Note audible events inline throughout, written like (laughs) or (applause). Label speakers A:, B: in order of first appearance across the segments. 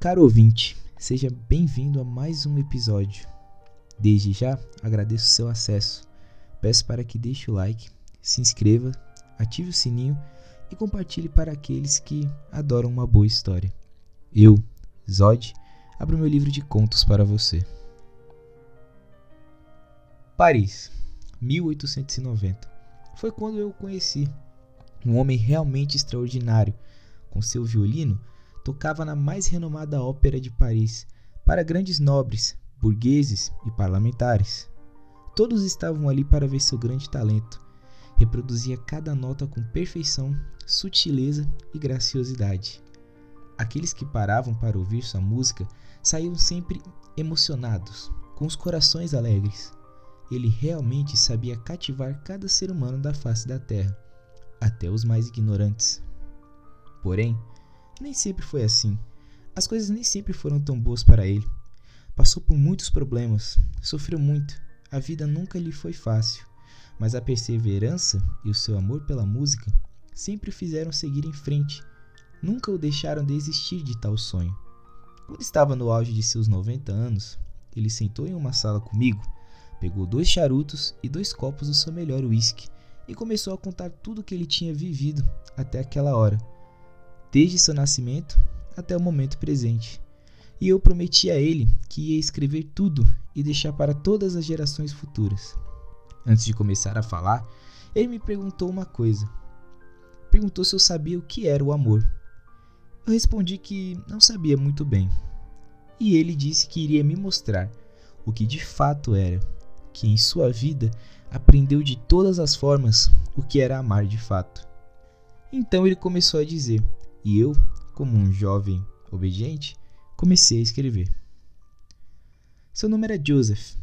A: Caro ouvinte, seja bem-vindo a mais um episódio. Desde já agradeço o seu acesso. Peço para que deixe o like, se inscreva, ative o sininho e compartilhe para aqueles que adoram uma boa história. Eu, Zod, abro meu livro de contos para você. Paris, 1890. Foi quando eu o conheci. Um homem realmente extraordinário. Com seu violino, tocava na mais renomada ópera de Paris, para grandes nobres, burgueses e parlamentares. Todos estavam ali para ver seu grande talento. Reproduzia cada nota com perfeição, sutileza e graciosidade. Aqueles que paravam para ouvir sua música saíam sempre emocionados, com os corações alegres. Ele realmente sabia cativar cada ser humano da face da terra, até os mais ignorantes. Porém, nem sempre foi assim. As coisas nem sempre foram tão boas para ele. Passou por muitos problemas, sofreu muito. A vida nunca lhe foi fácil, mas a perseverança e o seu amor pela música sempre o fizeram seguir em frente nunca o deixaram desistir de tal sonho. Quando estava no auge de seus 90 anos, ele sentou em uma sala comigo, pegou dois charutos e dois copos do seu melhor uísque e começou a contar tudo o que ele tinha vivido até aquela hora, desde seu nascimento até o momento presente. E eu prometi a ele que ia escrever tudo e deixar para todas as gerações futuras. Antes de começar a falar, ele me perguntou uma coisa. Perguntou se eu sabia o que era o amor. Eu respondi que não sabia muito bem. E ele disse que iria me mostrar o que de fato era, que em sua vida aprendeu de todas as formas o que era amar de fato. Então ele começou a dizer, e eu, como um jovem obediente, comecei a escrever. Seu nome era Joseph,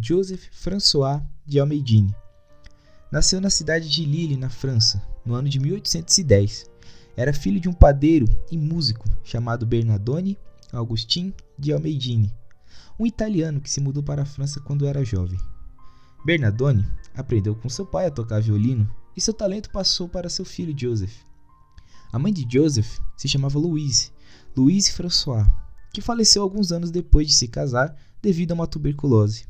A: Joseph François de Almeidine. Nasceu na cidade de Lille, na França, no ano de 1810 era filho de um padeiro e músico chamado Bernardone Augustin de Almeidini, um italiano que se mudou para a França quando era jovem. Bernardone aprendeu com seu pai a tocar violino e seu talento passou para seu filho Joseph. A mãe de Joseph se chamava Louise, Louise François, que faleceu alguns anos depois de se casar devido a uma tuberculose.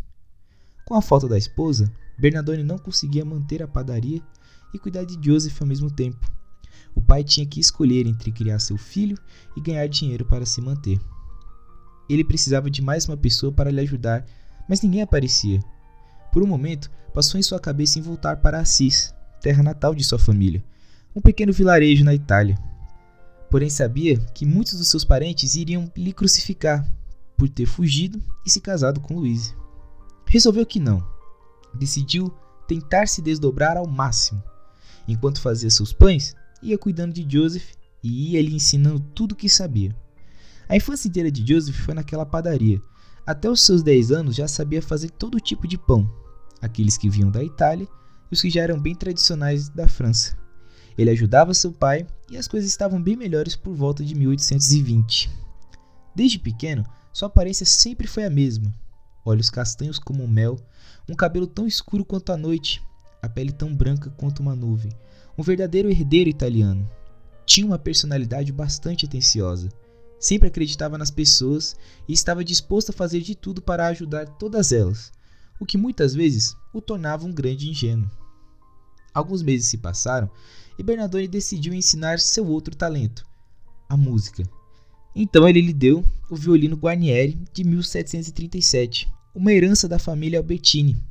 A: Com a falta da esposa, Bernardone não conseguia manter a padaria e cuidar de Joseph ao mesmo tempo, o pai tinha que escolher entre criar seu filho e ganhar dinheiro para se manter. Ele precisava de mais uma pessoa para lhe ajudar, mas ninguém aparecia. Por um momento, passou em sua cabeça em voltar para Assis, terra natal de sua família, um pequeno vilarejo na Itália. Porém, sabia que muitos dos seus parentes iriam lhe crucificar por ter fugido e se casado com Louise. Resolveu que não. Decidiu tentar se desdobrar ao máximo. Enquanto fazia seus pães, ia cuidando de Joseph e ia lhe ensinando tudo o que sabia. A infância inteira de Joseph foi naquela padaria. Até os seus 10 anos já sabia fazer todo tipo de pão, aqueles que vinham da Itália e os que já eram bem tradicionais da França. Ele ajudava seu pai e as coisas estavam bem melhores por volta de 1820. Desde pequeno, sua aparência sempre foi a mesma: olhos castanhos como mel, um cabelo tão escuro quanto a noite, a pele tão branca quanto uma nuvem, um verdadeiro herdeiro italiano. Tinha uma personalidade bastante atenciosa. Sempre acreditava nas pessoas e estava disposto a fazer de tudo para ajudar todas elas, o que muitas vezes o tornava um grande ingênuo. Alguns meses se passaram e decidiu ensinar seu outro talento, a música. Então ele lhe deu o violino Guarnieri de 1737, uma herança da família Albertini.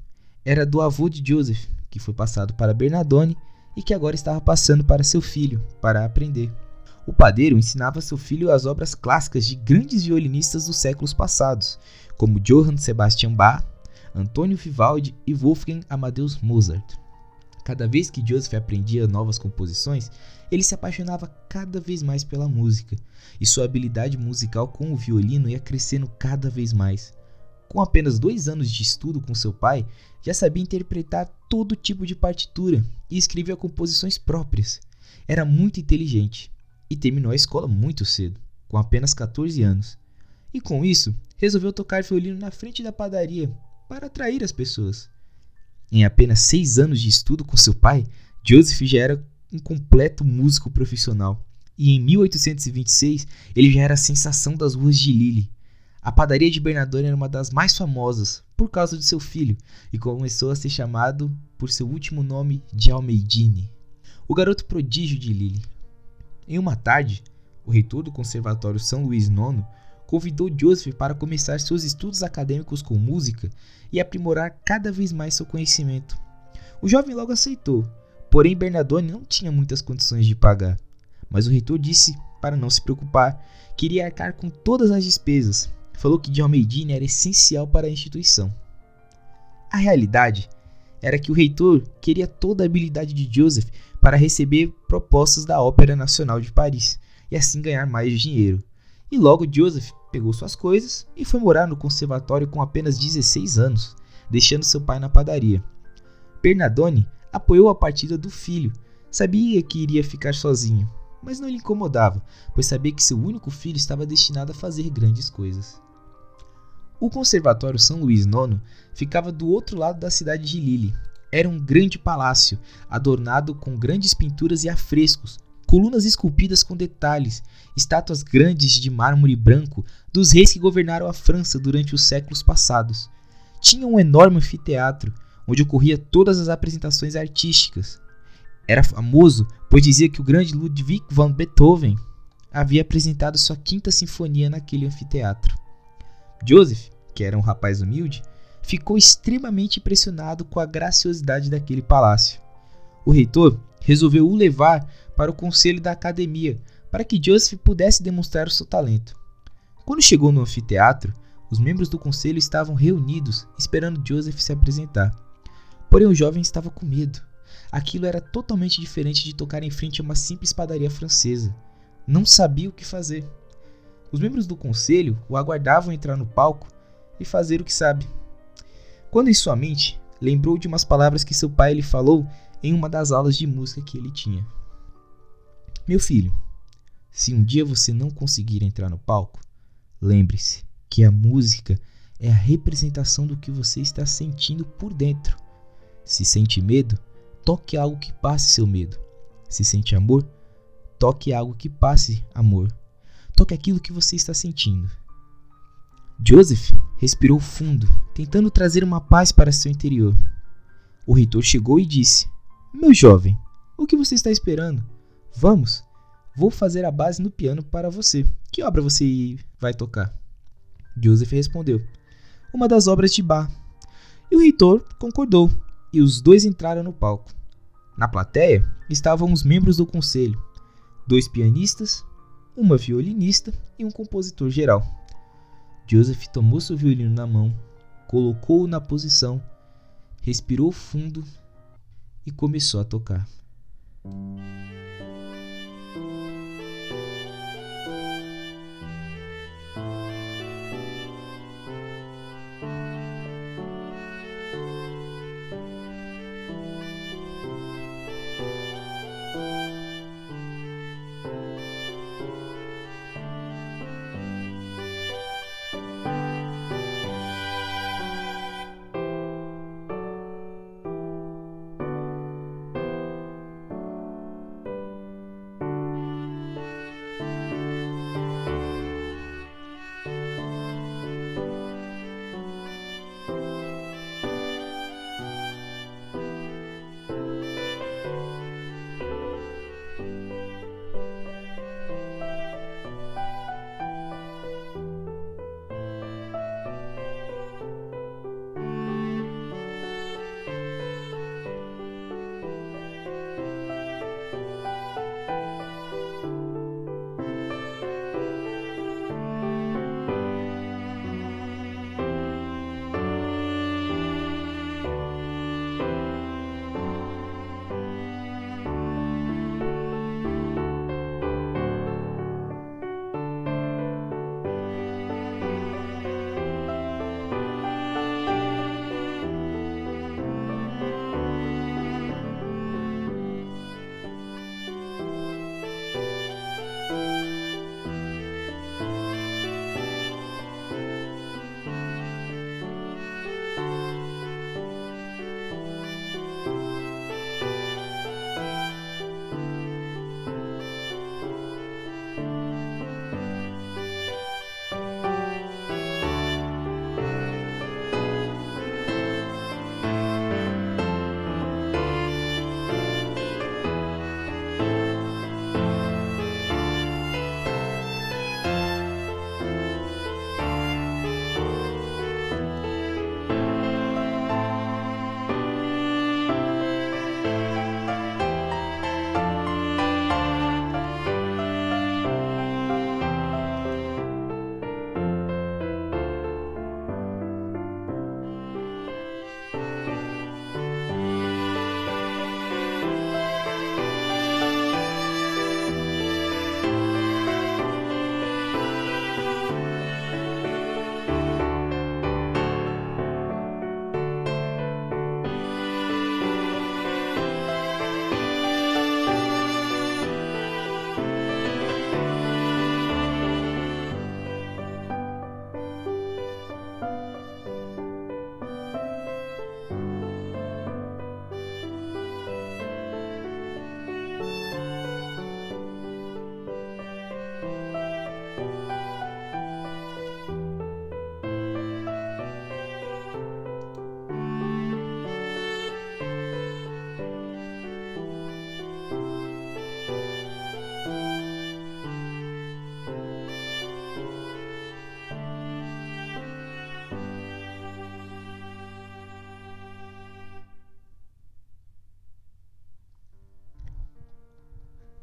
A: Era do avô de Joseph, que foi passado para Bernardone e que agora estava passando para seu filho, para aprender. O padeiro ensinava seu filho as obras clássicas de grandes violinistas dos séculos passados, como Johann Sebastian Bach, Antônio Vivaldi e Wolfgang Amadeus Mozart. Cada vez que Joseph aprendia novas composições, ele se apaixonava cada vez mais pela música, e sua habilidade musical com o violino ia crescendo cada vez mais. Com apenas dois anos de estudo com seu pai, já sabia interpretar todo tipo de partitura e escrevia composições próprias. Era muito inteligente e terminou a escola muito cedo, com apenas 14 anos. E com isso, resolveu tocar violino na frente da padaria para atrair as pessoas. Em apenas seis anos de estudo com seu pai, Joseph já era um completo músico profissional e em 1826 ele já era a sensação das ruas de Lille. A padaria de Bernardone era uma das mais famosas por causa de seu filho e começou a ser chamado por seu último nome de Almeidine, o garoto prodígio de Lille. Em uma tarde, o reitor do Conservatório São Luís IX convidou Joseph para começar seus estudos acadêmicos com música e aprimorar cada vez mais seu conhecimento. O jovem logo aceitou, porém Bernardone não tinha muitas condições de pagar. Mas o reitor disse para não se preocupar, queria arcar com todas as despesas. Falou que de Almeidine era essencial para a instituição. A realidade era que o reitor queria toda a habilidade de Joseph para receber propostas da Ópera Nacional de Paris e assim ganhar mais dinheiro. E logo Joseph pegou suas coisas e foi morar no conservatório com apenas 16 anos, deixando seu pai na padaria. Bernardone apoiou a partida do filho, sabia que iria ficar sozinho, mas não lhe incomodava, pois sabia que seu único filho estava destinado a fazer grandes coisas. O Conservatório São Luís IX ficava do outro lado da cidade de Lille. Era um grande palácio, adornado com grandes pinturas e afrescos, colunas esculpidas com detalhes, estátuas grandes de mármore branco dos reis que governaram a França durante os séculos passados. Tinha um enorme anfiteatro, onde ocorria todas as apresentações artísticas. Era famoso, pois dizia que o grande Ludwig van Beethoven havia apresentado sua quinta sinfonia naquele anfiteatro. Joseph, que era um rapaz humilde, ficou extremamente impressionado com a graciosidade daquele palácio. O reitor resolveu o levar para o conselho da academia para que Joseph pudesse demonstrar o seu talento. Quando chegou no anfiteatro, os membros do conselho estavam reunidos esperando Joseph se apresentar. Porém, o jovem estava com medo. Aquilo era totalmente diferente de tocar em frente a uma simples padaria francesa. Não sabia o que fazer. Os membros do conselho o aguardavam entrar no palco e fazer o que sabe. Quando em sua mente lembrou de umas palavras que seu pai lhe falou em uma das aulas de música que ele tinha. Meu filho, se um dia você não conseguir entrar no palco, lembre-se que a música é a representação do que você está sentindo por dentro. Se sente medo, toque algo que passe seu medo. Se sente amor, toque algo que passe amor. Toque aquilo que você está sentindo. Joseph respirou fundo, tentando trazer uma paz para seu interior. O reitor chegou e disse: Meu jovem, o que você está esperando? Vamos, vou fazer a base no piano para você. Que obra você vai tocar? Joseph respondeu: Uma das obras de Bach. E o reitor concordou e os dois entraram no palco. Na plateia estavam os membros do conselho: dois pianistas, uma violinista e um compositor geral. Joseph tomou seu violino na mão, colocou-o na posição, respirou fundo e começou a tocar.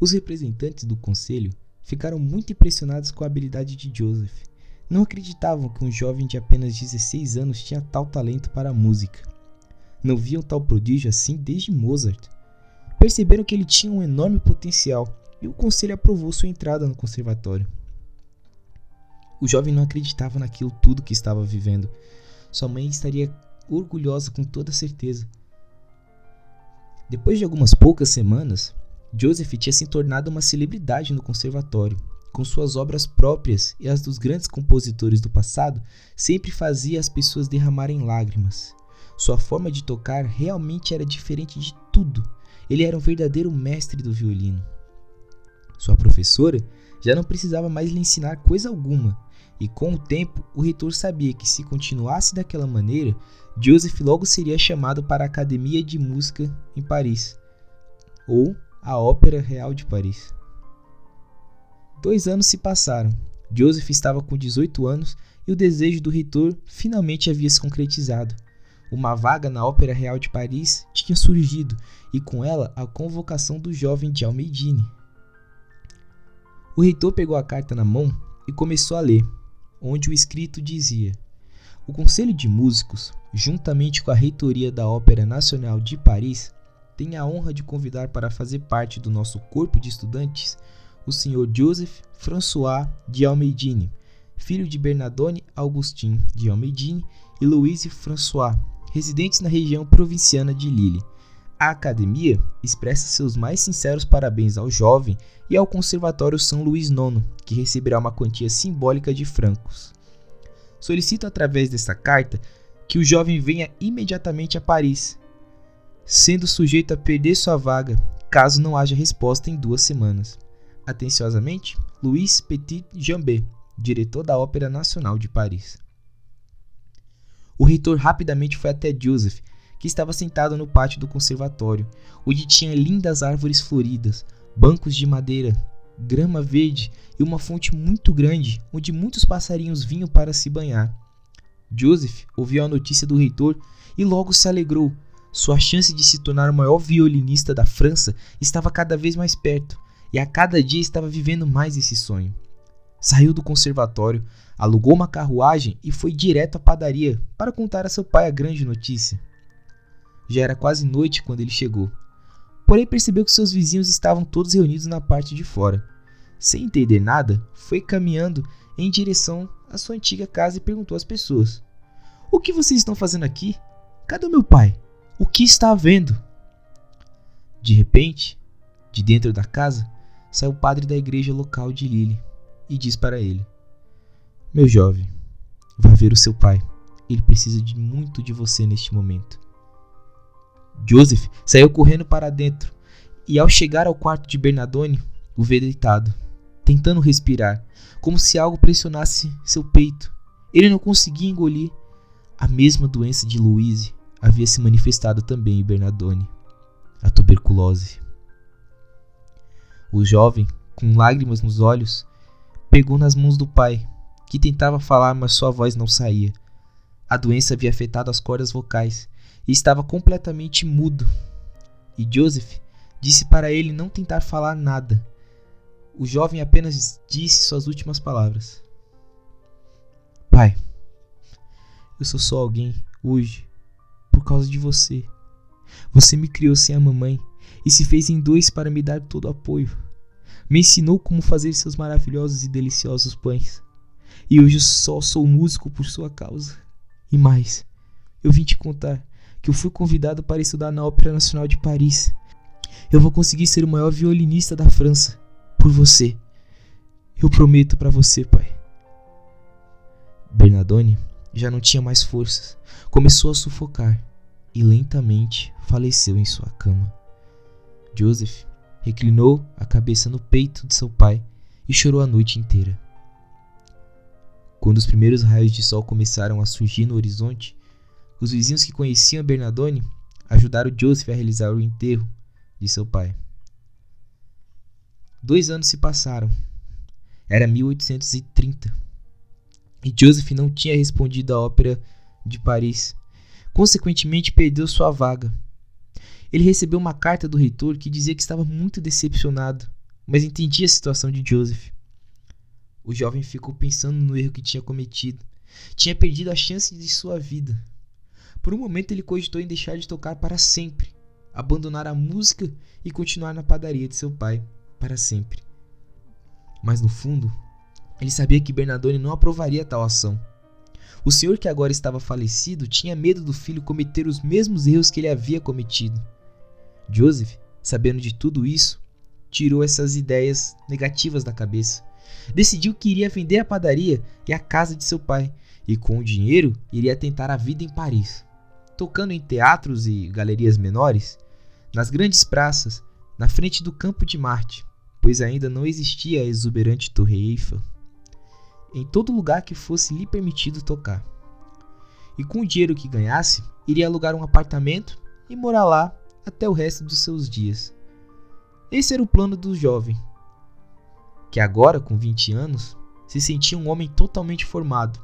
A: Os representantes do conselho ficaram muito impressionados com a habilidade de Joseph. Não acreditavam que um jovem de apenas 16 anos tinha tal talento para a música. Não viam tal prodígio assim desde Mozart. Perceberam que ele tinha um enorme potencial e o conselho aprovou sua entrada no conservatório. O jovem não acreditava naquilo tudo que estava vivendo. Sua mãe estaria orgulhosa com toda certeza. Depois de algumas poucas semanas, Joseph tinha se tornado uma celebridade no conservatório. Com suas obras próprias e as dos grandes compositores do passado, sempre fazia as pessoas derramarem lágrimas. Sua forma de tocar realmente era diferente de tudo. Ele era um verdadeiro mestre do violino. Sua professora já não precisava mais lhe ensinar coisa alguma, e com o tempo o reitor sabia que se continuasse daquela maneira, Joseph logo seria chamado para a Academia de Música em Paris, ou a Ópera Real de Paris. Dois anos se passaram. Joseph estava com 18 anos e o desejo do reitor finalmente havia se concretizado. Uma vaga na Ópera Real de Paris tinha surgido e com ela a convocação do jovem de Almeidine. O reitor pegou a carta na mão e começou a ler, onde o escrito dizia: O Conselho de Músicos, juntamente com a reitoria da Ópera Nacional de Paris, tem a honra de convidar para fazer parte do nosso corpo de estudantes o Sr. Joseph François de Almeidine, filho de Bernardone Augustin de Almeidine e Louise François, residentes na região provinciana de Lille. A academia expressa seus mais sinceros parabéns ao jovem e ao Conservatório São Luís IX, que receberá uma quantia simbólica de francos. Solicito através desta carta que o jovem venha imediatamente a Paris, sendo sujeito a perder sua vaga caso não haja resposta em duas semanas. Atenciosamente, Louis Petit Jambet, diretor da Ópera Nacional de Paris. O reitor rapidamente foi até Joseph, que estava sentado no pátio do conservatório, onde tinha lindas árvores floridas, bancos de madeira, grama verde e uma fonte muito grande onde muitos passarinhos vinham para se banhar. Joseph ouviu a notícia do reitor e logo se alegrou. Sua chance de se tornar o maior violinista da França estava cada vez mais perto, e a cada dia estava vivendo mais esse sonho. Saiu do conservatório, alugou uma carruagem e foi direto à padaria para contar a seu pai a grande notícia. Já era quase noite quando ele chegou. Porém, percebeu que seus vizinhos estavam todos reunidos na parte de fora. Sem entender nada, foi caminhando em direção à sua antiga casa e perguntou às pessoas: O que vocês estão fazendo aqui? Cadê o meu pai? O que está havendo? De repente, de dentro da casa, saiu o padre da igreja local de Lille e diz para ele: Meu jovem, vá ver o seu pai. Ele precisa de muito de você neste momento. Joseph saiu correndo para dentro e, ao chegar ao quarto de Bernardone, o vê deitado, tentando respirar, como se algo pressionasse seu peito. Ele não conseguia engolir. A mesma doença de Louise havia se manifestado também em Bernardone, a tuberculose. O jovem, com lágrimas nos olhos, pegou nas mãos do pai, que tentava falar, mas sua voz não saía. A doença havia afetado as cordas vocais e estava completamente mudo. E Joseph disse para ele não tentar falar nada. O jovem apenas disse suas últimas palavras: Pai, eu sou só alguém hoje por causa de você. Você me criou sem a mamãe e se fez em dois para me dar todo o apoio. Me ensinou como fazer seus maravilhosos e deliciosos pães. E hoje só sou músico por sua causa. E mais, eu vim te contar que eu fui convidado para estudar na Ópera Nacional de Paris. Eu vou conseguir ser o maior violinista da França por você. Eu prometo para você, pai. Bernardone já não tinha mais forças, começou a sufocar e lentamente faleceu em sua cama. Joseph reclinou a cabeça no peito de seu pai e chorou a noite inteira. Quando os primeiros raios de sol começaram a surgir no horizonte, os vizinhos que conheciam Bernardone ajudaram Joseph a realizar o enterro de seu pai. Dois anos se passaram. Era 1830. E Joseph não tinha respondido à ópera de Paris. Consequentemente, perdeu sua vaga ele recebeu uma carta do reitor que dizia que estava muito decepcionado mas entendia a situação de Joseph. O jovem ficou pensando no erro que tinha cometido. Tinha perdido a chance de sua vida. Por um momento ele cogitou em deixar de tocar para sempre, abandonar a música e continuar na padaria de seu pai para sempre. Mas no fundo, ele sabia que Bernardone não aprovaria tal ação. O senhor que agora estava falecido tinha medo do filho cometer os mesmos erros que ele havia cometido. Joseph, sabendo de tudo isso, tirou essas ideias negativas da cabeça. Decidiu que iria vender a padaria e a casa de seu pai, e com o dinheiro iria tentar a vida em Paris, tocando em teatros e galerias menores, nas grandes praças, na frente do Campo de Marte, pois ainda não existia a exuberante Torre Eiffel, em todo lugar que fosse lhe permitido tocar. E com o dinheiro que ganhasse, iria alugar um apartamento e morar lá até o resto dos seus dias. Esse era o plano do jovem, que agora, com 20 anos, se sentia um homem totalmente formado.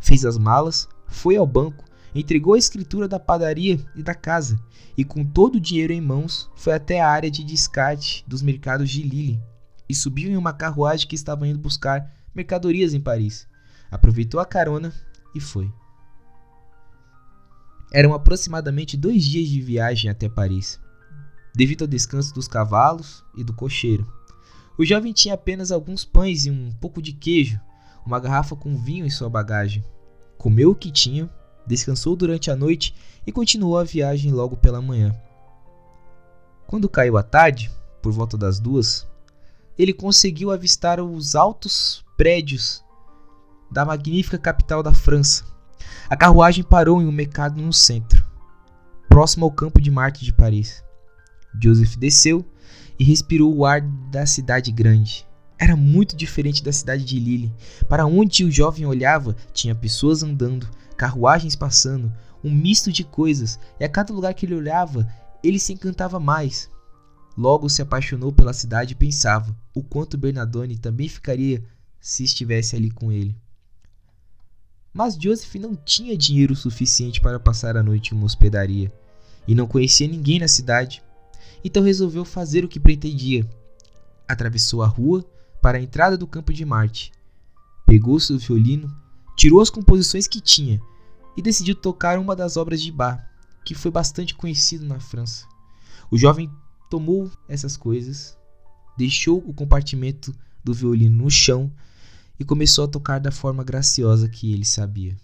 A: Fez as malas, foi ao banco, entregou a escritura da padaria e da casa, e com todo o dinheiro em mãos, foi até a área de descarte dos mercados de Lille e subiu em uma carruagem que estava indo buscar mercadorias em Paris. Aproveitou a carona e foi. Eram aproximadamente dois dias de viagem até Paris, devido ao descanso dos cavalos e do cocheiro. O jovem tinha apenas alguns pães e um pouco de queijo, uma garrafa com vinho em sua bagagem. Comeu o que tinha, descansou durante a noite e continuou a viagem logo pela manhã. Quando caiu a tarde, por volta das duas, ele conseguiu avistar os altos prédios da magnífica capital da França. A carruagem parou em um mercado no centro, próximo ao campo de Marte de Paris. Joseph desceu e respirou o ar da cidade grande. Era muito diferente da cidade de Lille. Para onde o jovem olhava, tinha pessoas andando, carruagens passando, um misto de coisas, e a cada lugar que ele olhava, ele se encantava mais. Logo se apaixonou pela cidade e pensava o quanto Bernardone também ficaria se estivesse ali com ele. Mas Joseph não tinha dinheiro suficiente para passar a noite em uma hospedaria e não conhecia ninguém na cidade, então resolveu fazer o que pretendia. Atravessou a rua para a entrada do campo de Marte, pegou seu violino, tirou as composições que tinha e decidiu tocar uma das obras de Bach, que foi bastante conhecido na França. O jovem tomou essas coisas, deixou o compartimento do violino no chão e começou a tocar da forma graciosa que ele sabia.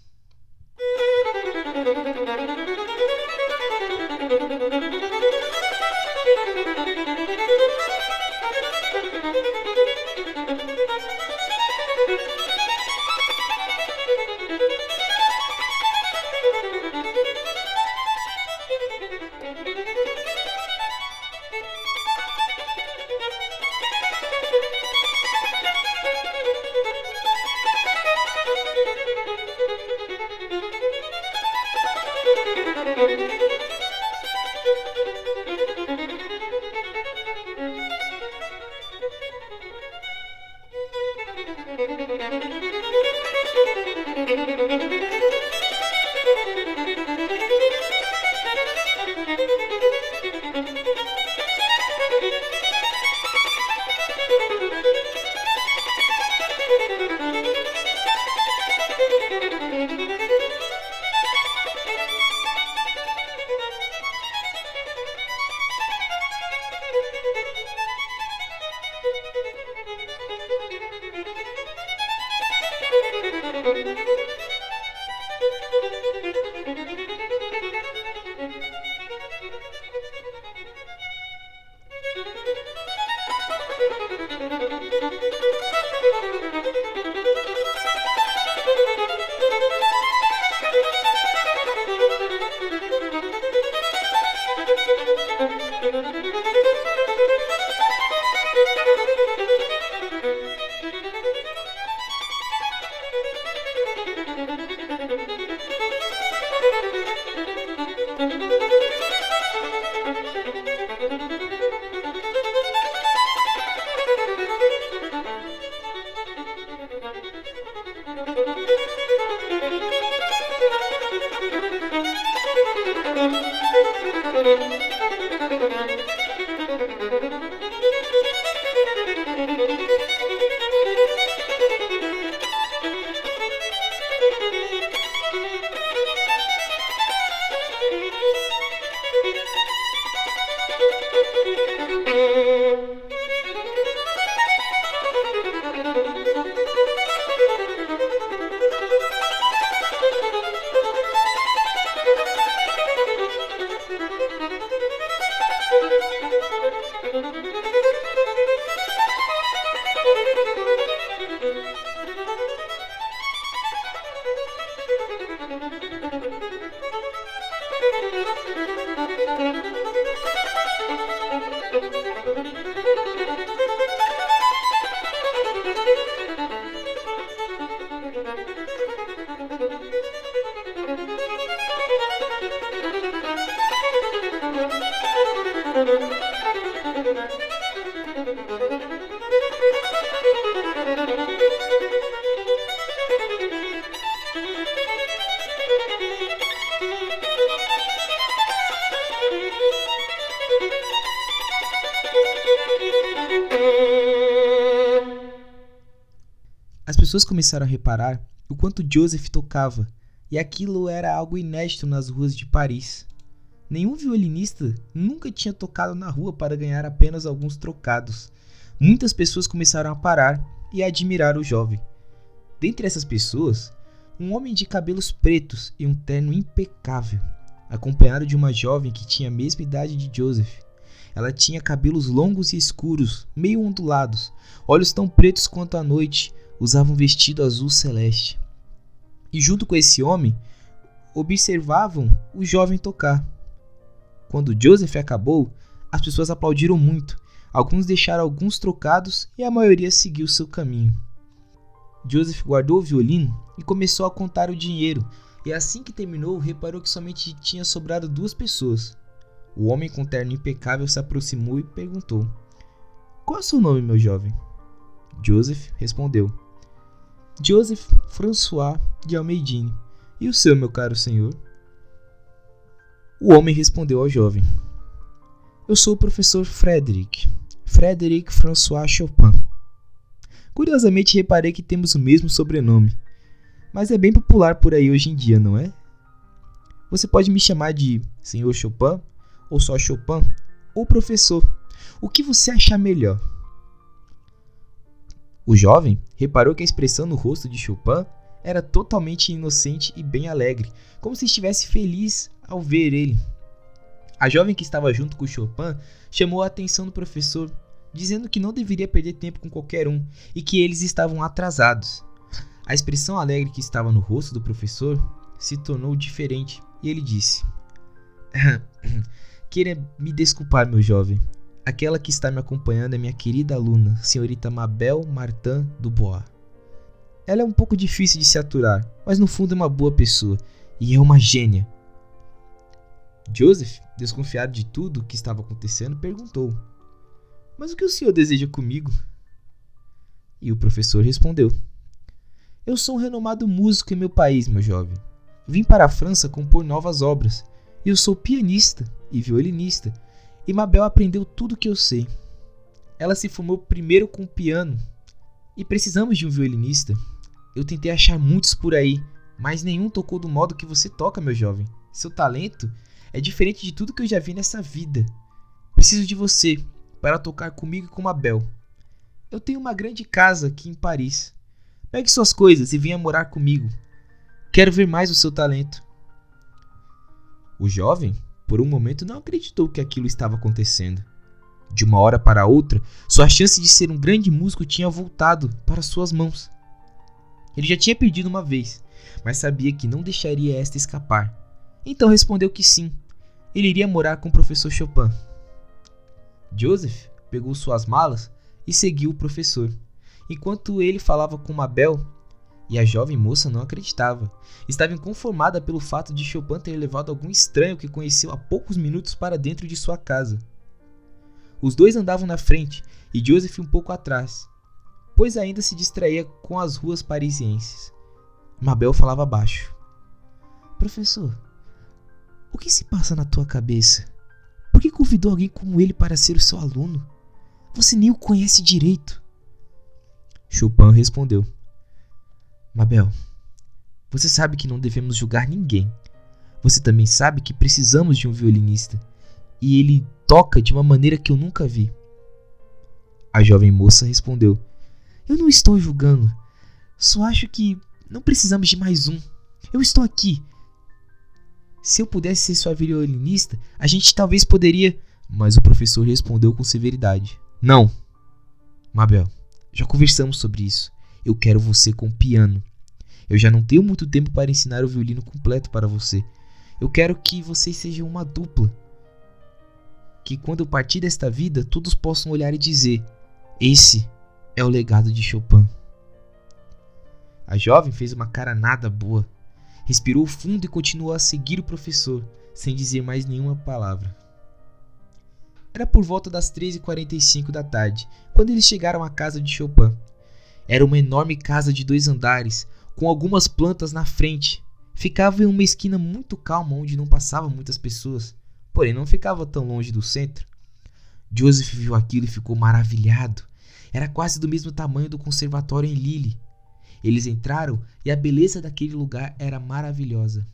A: Pessoas começaram a reparar o quanto Joseph tocava, e aquilo era algo inédito nas ruas de Paris. Nenhum violinista nunca tinha tocado na rua para ganhar apenas alguns trocados. Muitas pessoas começaram a parar e a admirar o jovem. Dentre essas pessoas, um homem de cabelos pretos e um terno impecável, acompanhado de uma jovem que tinha a mesma idade de Joseph. Ela tinha cabelos longos e escuros, meio ondulados, olhos tão pretos quanto a noite, usava um vestido azul celeste. E junto com esse homem, observavam o jovem tocar. Quando Joseph acabou, as pessoas aplaudiram muito. Alguns deixaram alguns trocados e a maioria seguiu seu caminho. Joseph guardou o violino e começou a contar o dinheiro, e assim que terminou, reparou que somente tinha sobrado duas pessoas. O homem com terno impecável se aproximou e perguntou: Qual é o seu nome, meu jovem? Joseph respondeu: Joseph François de Almeidine. E o seu, meu caro senhor? O homem respondeu ao jovem: Eu sou o professor Frederic, Frederic François Chopin. Curiosamente reparei que temos o mesmo sobrenome, mas é bem popular por aí hoje em dia, não é? Você pode me chamar de senhor Chopin, ou só Chopin, ou professor. O que você achar melhor? O jovem reparou que a expressão no rosto de Chopin era totalmente inocente e bem alegre, como se estivesse feliz ao ver ele. A jovem que estava junto com Chopin chamou a atenção do professor, dizendo que não deveria perder tempo com qualquer um e que eles estavam atrasados. A expressão alegre que estava no rosto do professor se tornou diferente e ele disse: (clears throat) Queira me desculpar, meu jovem, Aquela que está me acompanhando é minha querida aluna, senhorita Mabel Martin Dubois. Ela é um pouco difícil de se aturar, mas no fundo é uma boa pessoa e é uma gênia. Joseph, desconfiado de tudo o que estava acontecendo, perguntou: Mas o que o senhor deseja comigo? E o professor respondeu: Eu sou um renomado músico em meu país, meu jovem. Vim para a França compor novas obras. Eu sou pianista e violinista e Mabel aprendeu tudo o que eu sei. Ela se formou primeiro com o piano e precisamos de um violinista. Eu tentei achar muitos por aí, mas nenhum tocou do modo que você toca, meu jovem. Seu talento é diferente de tudo que eu já vi nessa vida. Preciso de você para tocar comigo e com Mabel. Eu tenho uma grande casa aqui em Paris. Pegue suas coisas e venha morar comigo. Quero ver mais o seu talento. O jovem por um momento não acreditou que aquilo estava acontecendo. De uma hora para outra, sua chance de ser um grande músico tinha voltado para suas mãos. Ele já tinha perdido uma vez, mas sabia que não deixaria esta escapar. Então respondeu que sim. Ele iria morar com o professor Chopin. Joseph pegou suas malas e seguiu o professor. Enquanto ele falava com Mabel, e a jovem moça não acreditava. Estava inconformada pelo fato de Chopin ter levado algum estranho que conheceu há poucos minutos para dentro de sua casa. Os dois andavam na frente e Joseph um pouco atrás, pois ainda se distraía com as ruas parisienses. Mabel falava baixo. Professor, o que se passa na tua cabeça? Por que convidou alguém como ele para ser o seu aluno? Você nem o conhece direito. Chopin respondeu. Mabel, você sabe que não devemos julgar ninguém. Você também sabe que precisamos de um violinista. E ele toca de uma maneira que eu nunca vi. A jovem moça respondeu: Eu não estou julgando. Só acho que não precisamos de mais um. Eu estou aqui. Se eu pudesse ser sua violinista, a gente talvez poderia. Mas o professor respondeu com severidade: Não. Mabel, já conversamos sobre isso. Eu quero você com piano. Eu já não tenho muito tempo para ensinar o violino completo para você. Eu quero que vocês sejam uma dupla. Que quando eu partir desta vida, todos possam olhar e dizer: Esse é o legado de Chopin. A jovem fez uma cara nada boa. Respirou fundo e continuou a seguir o professor, sem dizer mais nenhuma palavra. Era por volta das 3h45 da tarde, quando eles chegaram à casa de Chopin. Era uma enorme casa de dois andares, com algumas plantas na frente. Ficava em uma esquina muito calma onde não passavam muitas pessoas, porém não ficava tão longe do centro. Joseph viu aquilo e ficou maravilhado. Era quase do mesmo tamanho do conservatório em Lille. Eles entraram e a beleza daquele lugar era maravilhosa.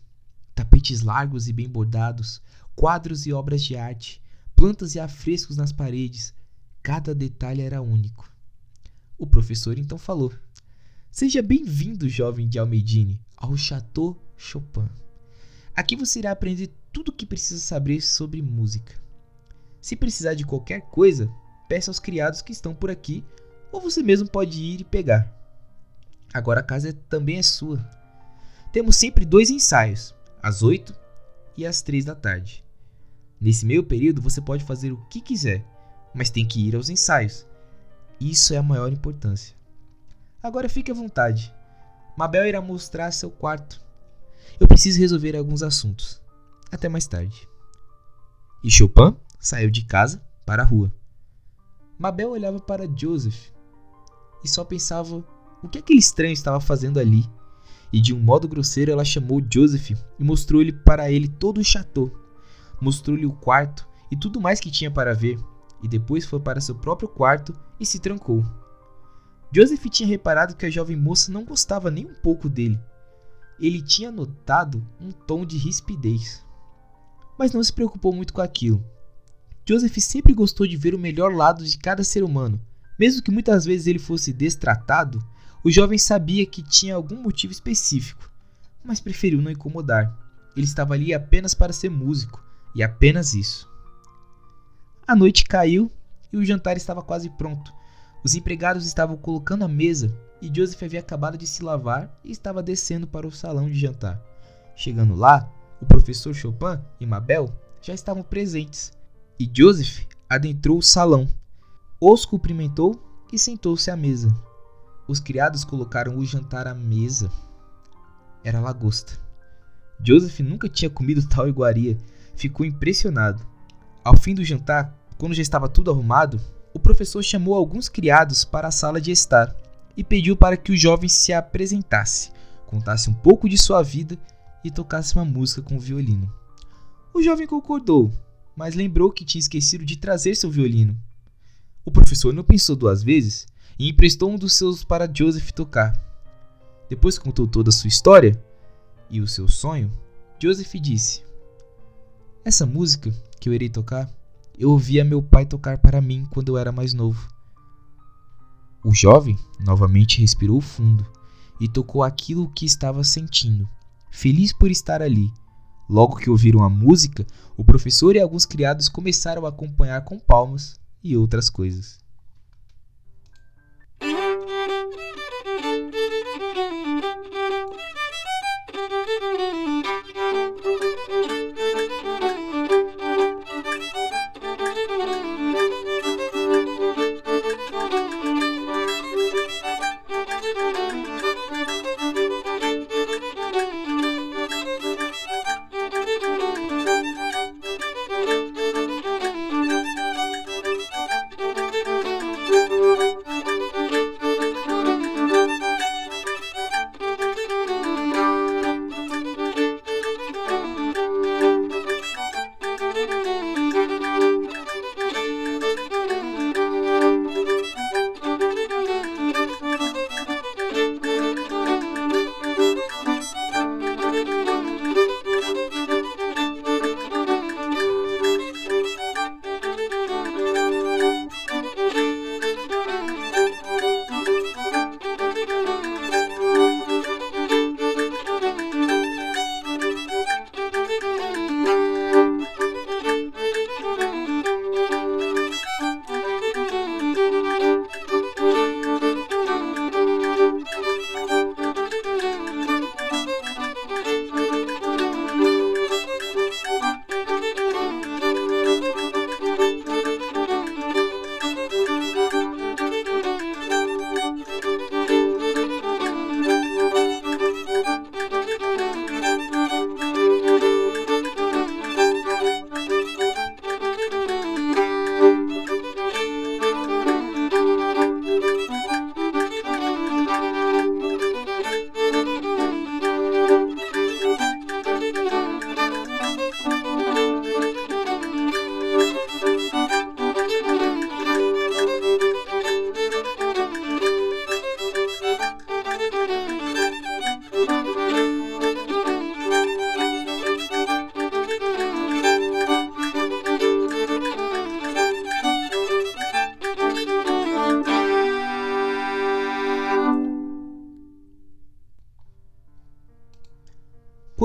A: Tapetes largos e bem bordados, quadros e obras de arte, plantas e afrescos nas paredes. Cada detalhe era único. O professor então falou: Seja bem-vindo, jovem de Almedine, ao Chateau Chopin. Aqui você irá aprender tudo o que precisa saber sobre música. Se precisar de qualquer coisa, peça aos criados que estão por aqui, ou você mesmo pode ir e pegar. Agora a casa também é sua. Temos sempre dois ensaios, às 8 e às 3 da tarde. Nesse meio período você pode fazer o que quiser, mas tem que ir aos ensaios. Isso é a maior importância. Agora fique à vontade. Mabel irá mostrar seu quarto. Eu preciso resolver alguns assuntos. Até mais tarde. E Chopin saiu de casa para a rua. Mabel olhava para Joseph e só pensava o que aquele estranho estava fazendo ali. E de um modo grosseiro ela chamou Joseph e mostrou-lhe para ele todo o chateau mostrou-lhe o quarto e tudo mais que tinha para ver, e depois foi para seu próprio quarto e se trancou. Joseph tinha reparado que a jovem moça não gostava nem um pouco dele. Ele tinha notado um tom de rispidez. Mas não se preocupou muito com aquilo. Joseph sempre gostou de ver o melhor lado de cada ser humano. Mesmo que muitas vezes ele fosse destratado, o jovem sabia que tinha algum motivo específico, mas preferiu não incomodar. Ele estava ali apenas para ser músico, e apenas isso. A noite caiu e o jantar estava quase pronto. Os empregados estavam colocando a mesa e Joseph havia acabado de se lavar e estava descendo para o salão de jantar. Chegando lá, o professor Chopin e Mabel já estavam presentes e Joseph adentrou o salão, os cumprimentou e sentou-se à mesa. Os criados colocaram o jantar à mesa. Era lagosta. Joseph nunca tinha comido tal iguaria ficou impressionado. Ao fim do jantar, quando já estava tudo arrumado, o professor chamou alguns criados para a sala de estar e pediu para que o jovem se apresentasse, contasse um pouco de sua vida e tocasse uma música com o violino. O jovem concordou, mas lembrou que tinha esquecido de trazer seu violino. O professor não pensou duas vezes e emprestou um dos seus para Joseph tocar. Depois contou toda a sua história e o seu sonho, Joseph disse: essa música que eu irei tocar, eu ouvia meu pai tocar para mim quando eu era mais novo. O jovem novamente respirou fundo e tocou aquilo que estava sentindo, feliz por estar ali. Logo que ouviram a música, o professor e alguns criados começaram a acompanhar com palmas e outras coisas.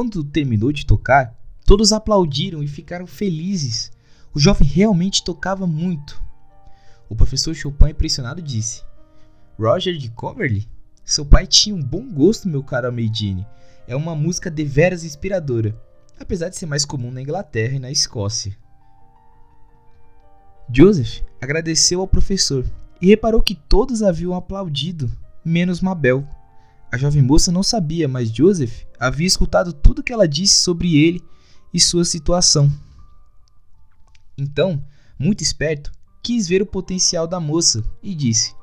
A: Quando terminou de tocar, todos aplaudiram e ficaram felizes. O jovem realmente tocava muito. O professor Chopin, impressionado, disse: Roger de Coverley? Seu pai tinha um bom gosto, meu caro Almeidine. É uma música deveras inspiradora, apesar de ser mais comum na Inglaterra e na Escócia. Joseph agradeceu ao professor e reparou que todos haviam aplaudido, menos Mabel. A jovem moça não sabia, mas Joseph havia escutado tudo que ela disse sobre ele e sua situação. Então, muito esperto, quis ver o potencial da moça e disse: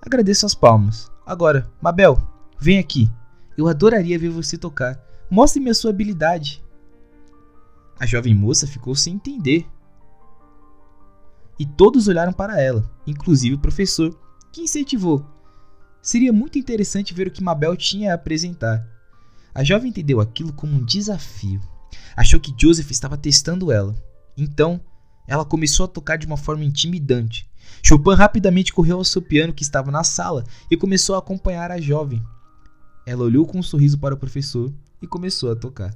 A: Agradeço as palmas. Agora, Mabel, vem aqui. Eu adoraria ver você tocar. Mostre-me a sua habilidade. A jovem moça ficou sem entender. E todos olharam para ela, inclusive o professor, que incentivou. Seria muito interessante ver o que Mabel tinha a apresentar. A jovem entendeu aquilo como um desafio. Achou que Joseph estava testando ela. Então, ela começou a tocar de uma forma intimidante. Chopin rapidamente correu ao seu piano que estava na sala e começou a acompanhar a jovem. Ela olhou com um sorriso para o professor e começou a tocar.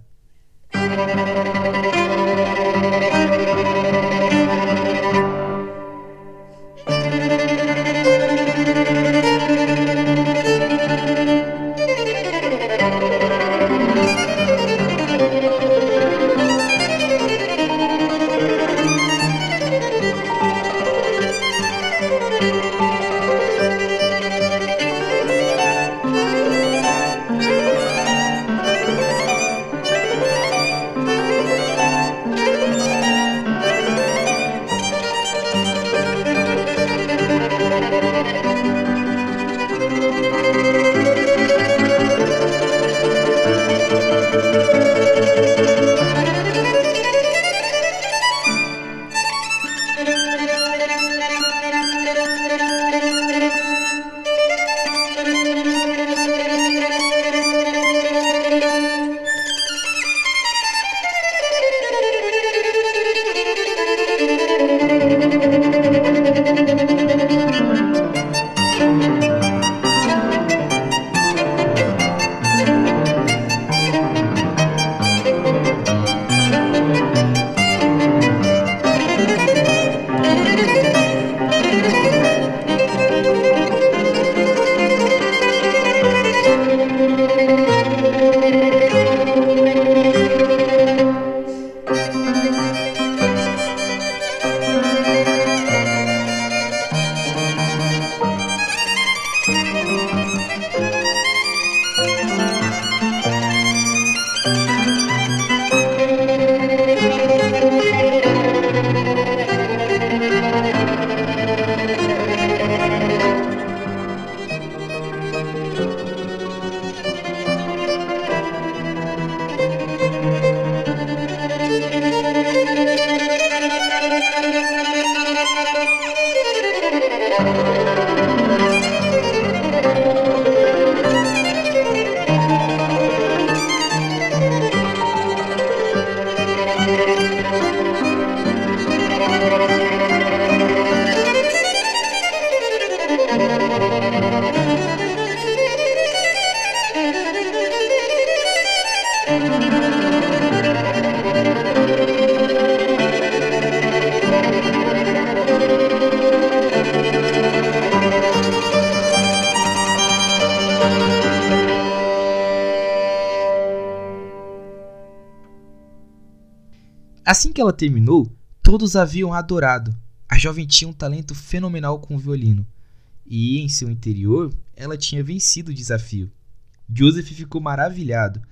A: Assim que ela terminou, todos haviam adorado. A jovem tinha um talento fenomenal com o violino. E em seu interior, ela tinha vencido o desafio. Joseph ficou maravilhado.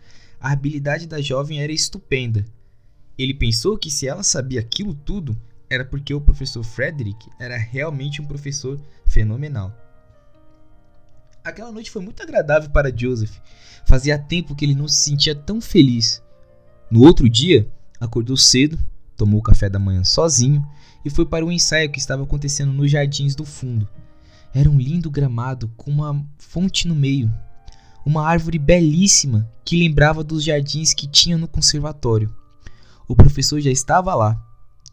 A: A habilidade da jovem era estupenda. Ele pensou que se ela sabia aquilo tudo, era porque o professor Frederick era realmente um professor fenomenal. Aquela noite foi muito agradável para Joseph. Fazia tempo que ele não se sentia tão feliz. No outro dia, acordou cedo, tomou o café da manhã sozinho e foi para o ensaio que estava acontecendo nos jardins do fundo. Era um lindo gramado com uma fonte no meio, uma árvore belíssima que lembrava dos jardins que tinha no conservatório. O professor já estava lá.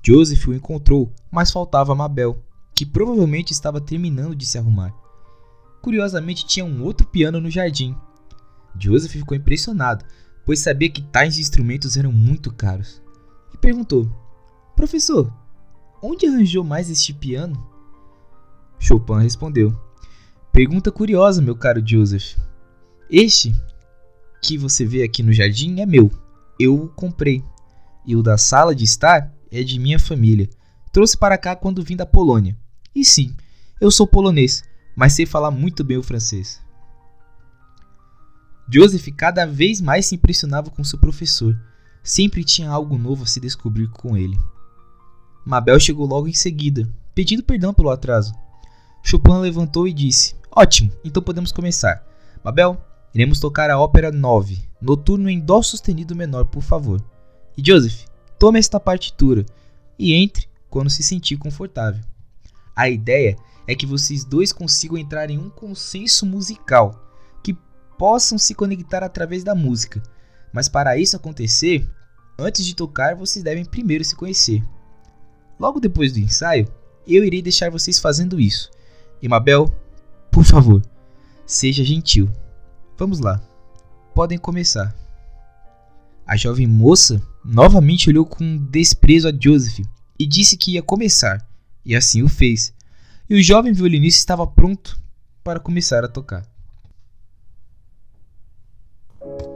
A: Joseph o encontrou, mas faltava Mabel, que provavelmente estava terminando de se arrumar. Curiosamente, tinha um outro piano no jardim. Joseph ficou impressionado, pois sabia que tais instrumentos eram muito caros, e perguntou: Professor, onde arranjou mais este piano? Chopin respondeu: Pergunta curiosa, meu caro Joseph. Este que você vê aqui no jardim é meu. Eu o comprei. E o da sala de estar é de minha família. Trouxe para cá quando vim da Polônia. E sim, eu sou polonês, mas sei falar muito bem o francês. Joseph cada vez mais se impressionava com seu professor. Sempre tinha algo novo a se descobrir com ele. Mabel chegou logo em seguida, pedindo perdão pelo atraso. Chopin levantou e disse: Ótimo, então podemos começar. Mabel, iremos tocar a ópera 9, noturno em Dó sustenido menor, por favor. E Joseph, tome esta partitura e entre quando se sentir confortável. A ideia é que vocês dois consigam entrar em um consenso musical possam se conectar através da música. Mas para isso acontecer, antes de tocar, vocês devem primeiro se conhecer. Logo depois do ensaio, eu irei deixar vocês fazendo isso. E Mabel, por favor, seja gentil. Vamos lá. Podem começar. A jovem moça novamente olhou com desprezo a Joseph e disse que ia começar, e assim o fez. E o jovem violinista estava pronto para começar a tocar. Thank you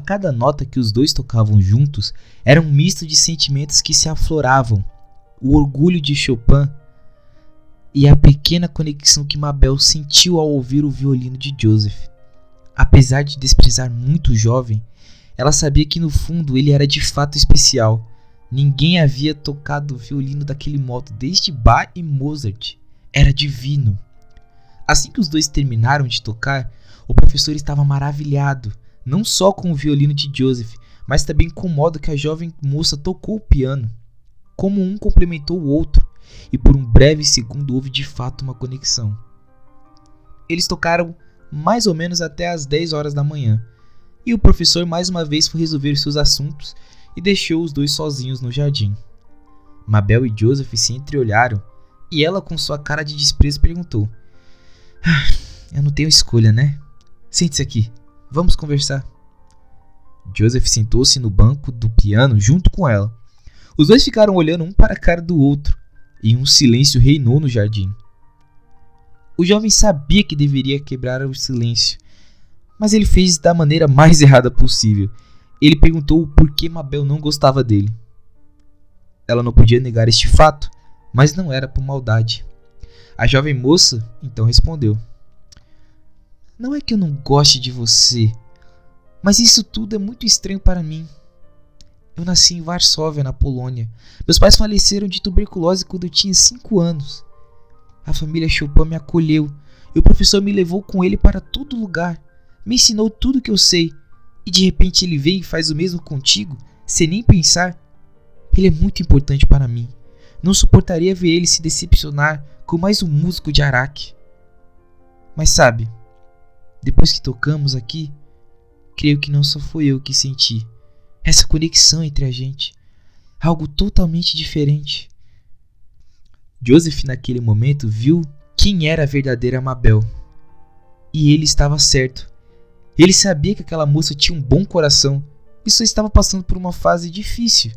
A: A cada nota que os dois tocavam juntos era um misto de sentimentos que se afloravam: o orgulho de Chopin e a pequena conexão que Mabel sentiu ao ouvir o violino de Joseph. Apesar de desprezar muito o jovem, ela sabia que no fundo ele era de fato especial. Ninguém havia tocado o violino daquele modo desde Bach e Mozart. Era divino. Assim que os dois terminaram de tocar, o professor estava maravilhado não só com o violino de Joseph, mas também com o modo que a jovem moça tocou o piano. Como um complementou o outro, e por um breve segundo houve de fato uma conexão. Eles tocaram mais ou menos até as 10 horas da manhã, e o professor mais uma vez foi resolver seus assuntos e deixou os dois sozinhos no jardim. Mabel e Joseph se entreolharam e ela, com sua cara de desprezo, perguntou: ah, Eu não tenho escolha, né? Sente-se aqui, vamos conversar. Joseph sentou-se no banco do piano junto com ela. Os dois ficaram olhando um para a cara do outro e um silêncio reinou no jardim. O jovem sabia que deveria quebrar o silêncio, mas ele fez da maneira mais errada possível. Ele perguntou por que Mabel não gostava dele. Ela não podia negar este fato, mas não era por maldade. A jovem moça então respondeu: Não é que eu não goste de você, mas isso tudo é muito estranho para mim. Eu nasci em Varsóvia, na Polônia. Meus pais faleceram de tuberculose quando eu tinha 5 anos. A família Chopin me acolheu e o professor me levou com ele para todo lugar. Me ensinou tudo o que eu sei. E de repente ele vem e faz o mesmo contigo, sem nem pensar. Ele é muito importante para mim. Não suportaria ver ele se decepcionar com mais um músico de Araque. Mas sabe, depois que tocamos aqui, creio que não só foi eu que senti essa conexão entre a gente, algo totalmente diferente. Joseph, naquele momento, viu quem era a verdadeira Mabel. E ele estava certo. Ele sabia que aquela moça tinha um bom coração e só estava passando por uma fase difícil.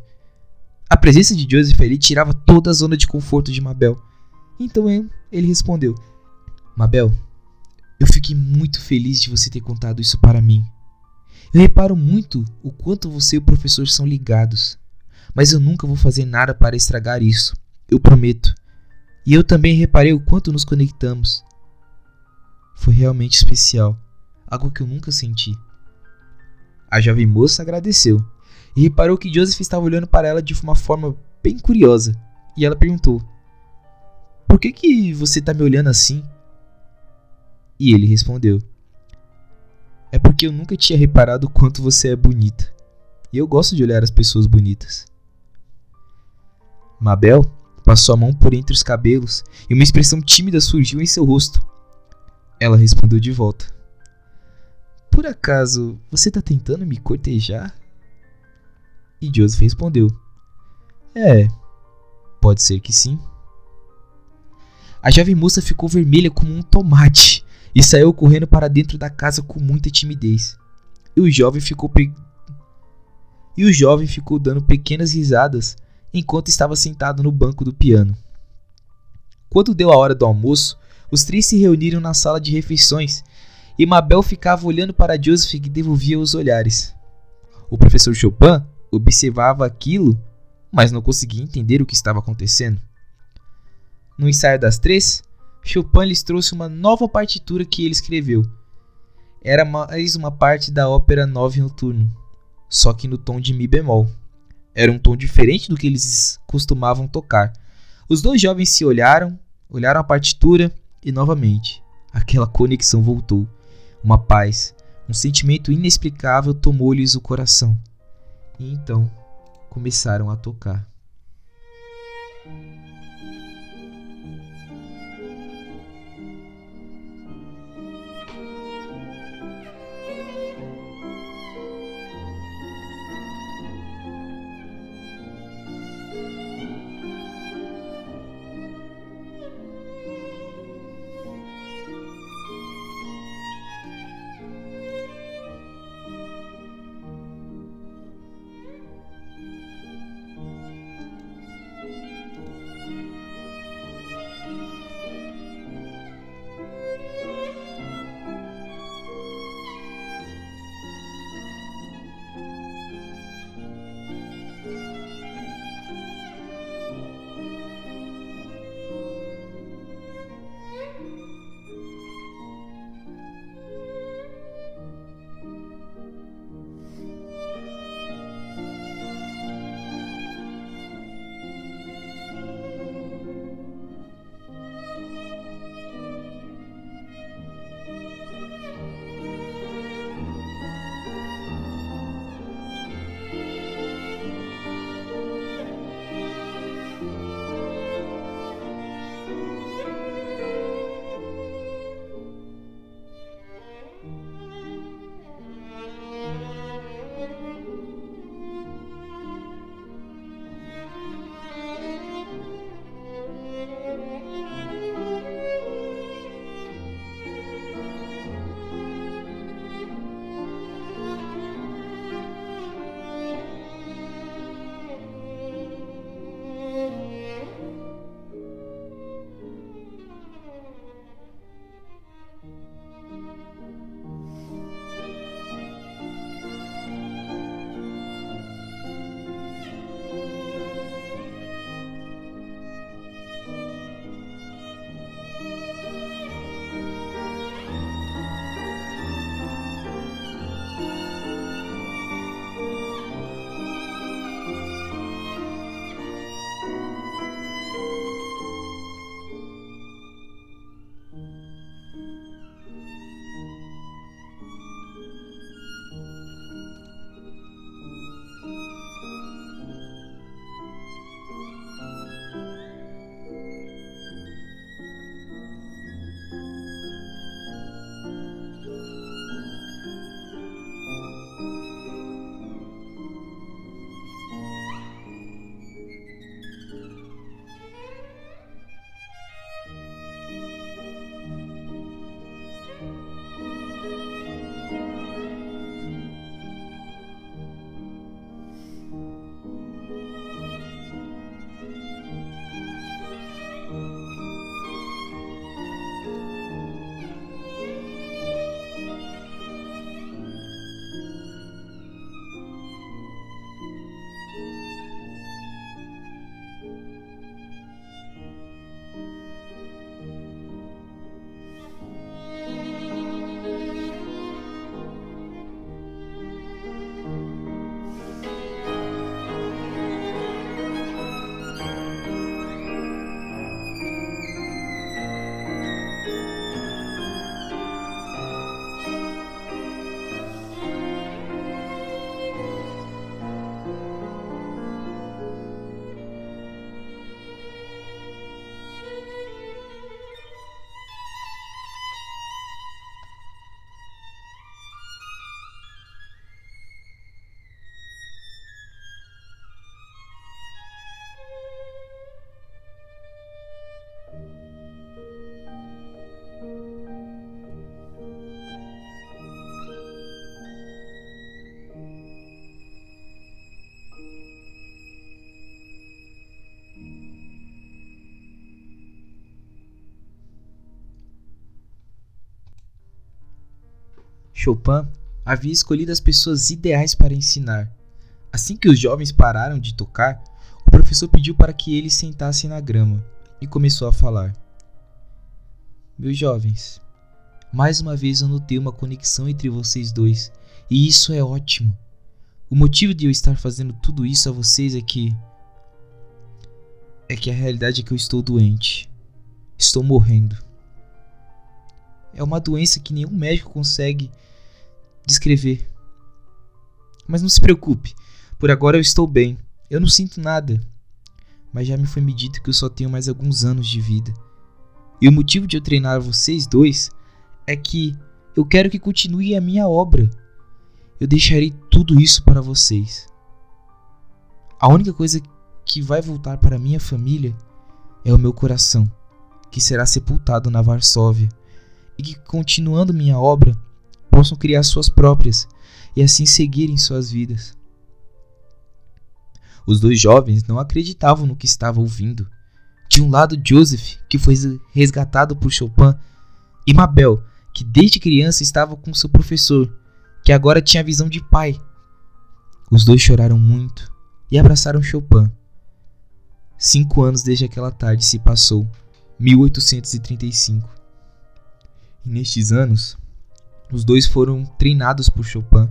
A: A presença de Joseph ali tirava toda a zona de conforto de Mabel. Então ele respondeu: Mabel, eu fiquei muito feliz de você ter contado isso para mim. Eu reparo muito o quanto você e o professor são ligados, mas eu nunca vou fazer nada para estragar isso, eu prometo. E eu também reparei o quanto nos conectamos. Foi realmente especial, algo que eu nunca senti. A jovem moça agradeceu e reparou que Joseph estava olhando para ela de uma forma bem curiosa. E ela perguntou: Por que, que você está me olhando assim? E ele respondeu: É porque eu nunca tinha reparado o quanto você é bonita. E eu gosto de olhar as pessoas bonitas. Mabel passou a mão por entre os cabelos e uma expressão tímida surgiu em seu rosto. Ela respondeu de volta: Por acaso você está tentando me cortejar? E Joseph respondeu: É, pode ser que sim. A jovem moça ficou vermelha como um tomate e saiu correndo para dentro da casa com muita timidez. E o jovem ficou pe... e o jovem ficou dando pequenas risadas enquanto estava sentado no banco do piano. Quando deu a hora do almoço, os três se reuniram na sala de refeições e Mabel ficava olhando para Joseph que devolvia os olhares. O professor Chopin observava aquilo, mas não conseguia entender o que estava acontecendo. No ensaio das três, Chopin lhes trouxe uma nova partitura que ele escreveu. Era mais uma parte da ópera Nove Noturno, só que no tom de Mi bemol. Era um tom diferente do que eles costumavam tocar. Os dois jovens se olharam, olharam a partitura e novamente aquela conexão voltou. Uma paz, um sentimento inexplicável tomou-lhes o coração. E então começaram a tocar. Chopin havia escolhido as pessoas ideais para ensinar. Assim que os jovens pararam de tocar, o professor pediu para que eles sentassem na grama e começou a falar. Meus jovens, mais uma vez eu notei uma conexão entre vocês dois, e isso é ótimo. O motivo de eu estar fazendo tudo isso a vocês é que. É que a realidade é que eu estou doente. Estou morrendo. É uma doença que nenhum médico consegue descrever. Mas não se preocupe, por agora eu estou bem. Eu não sinto nada. Mas já me foi me dito que eu só tenho mais alguns anos de vida. E o motivo de eu treinar vocês dois é que eu quero que continue a minha obra. Eu deixarei tudo isso para vocês. A única coisa que vai voltar para minha família é o meu coração, que será sepultado na Varsóvia, e que, continuando minha obra, possam criar suas próprias e assim seguirem suas vidas. Os dois jovens não acreditavam no que estavam ouvindo. De um lado, Joseph, que foi resgatado por Chopin, e Mabel, que desde criança estava com seu professor, que agora tinha a visão de pai. Os dois choraram muito e abraçaram Chopin. Cinco anos desde aquela tarde se passou, 1835. E nestes anos, os dois foram treinados por Chopin,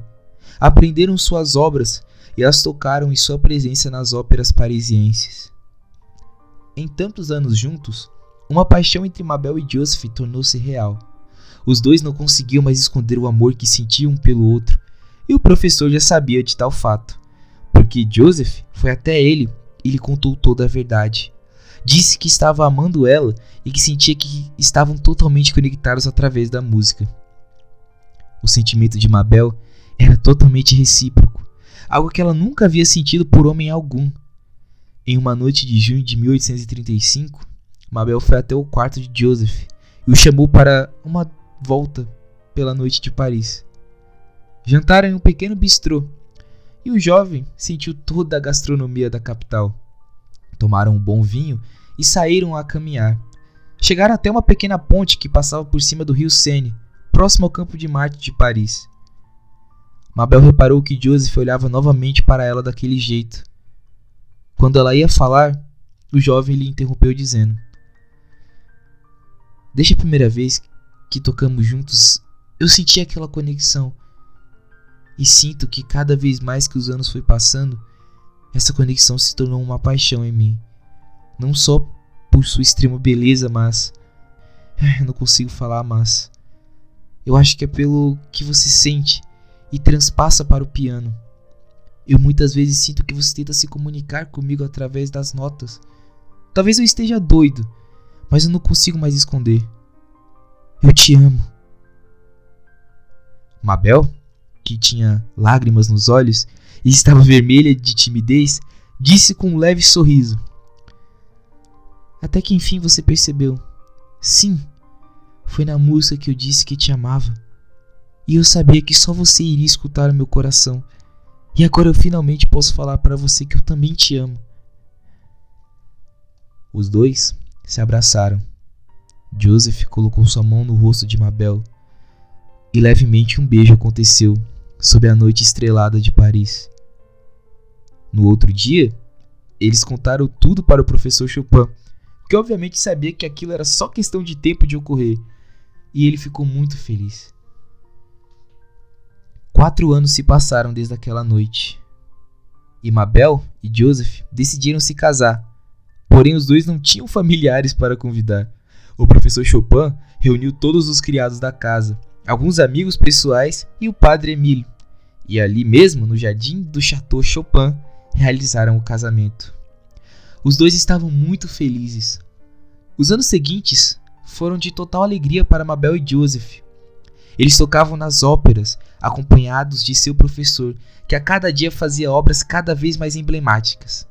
A: aprenderam suas obras e as tocaram em sua presença nas óperas parisienses. Em tantos anos juntos, uma paixão entre Mabel e Joseph tornou-se real. Os dois não conseguiam mais esconder o amor que sentiam um pelo outro, e o professor já sabia de tal fato, porque Joseph foi até ele e lhe contou toda a verdade. Disse que estava amando ela e que sentia que estavam totalmente conectados através da música. O sentimento de Mabel era totalmente recíproco, algo que ela nunca havia sentido por homem algum. Em uma noite de junho de 1835, Mabel foi até o quarto de Joseph e o chamou para uma volta pela noite de Paris. Jantaram em um pequeno bistrô e o jovem sentiu toda a gastronomia da capital. Tomaram um bom vinho e saíram a caminhar. Chegaram até uma pequena ponte que passava por cima do rio Sene, próximo ao campo de Marte de Paris. Mabel reparou que Joseph olhava novamente para ela daquele jeito. Quando ela ia falar, o jovem lhe interrompeu dizendo: Desde a primeira vez que tocamos juntos, eu senti aquela conexão. E sinto que cada vez mais que os anos foi passando, essa conexão se tornou uma paixão em mim. Não só por sua extrema beleza, mas. (sighs) Não consigo falar, mas. Eu acho que é pelo que você sente e transpassa para o piano. Eu muitas vezes sinto que você tenta se comunicar comigo através das notas. Talvez eu esteja doido, mas eu não consigo mais esconder. Eu te amo. Mabel, que tinha lágrimas nos olhos e estava vermelha de timidez, disse com um leve sorriso: Até que enfim você percebeu. Sim, foi na música que eu disse que te amava. E eu sabia que só você iria escutar o meu coração. E agora eu finalmente posso falar para você que eu também te amo. Os dois se abraçaram Joseph colocou sua mão no rosto de Mabel e levemente um beijo aconteceu sob a noite estrelada de Paris. No outro dia, eles contaram tudo para o professor Chopin, que obviamente sabia que aquilo era só questão de tempo de ocorrer, e ele ficou muito feliz. Quatro anos se passaram desde aquela noite. E Mabel e Joseph decidiram se casar, porém os dois não tinham familiares para convidar. O professor Chopin reuniu todos os criados da casa, alguns amigos pessoais e o padre Emílio. E ali mesmo, no jardim do Chateau Chopin, realizaram o casamento. Os dois estavam muito felizes. Os anos seguintes foram de total alegria para Mabel e Joseph. Eles tocavam nas óperas, acompanhados de seu professor, que a cada dia fazia obras cada vez mais emblemáticas.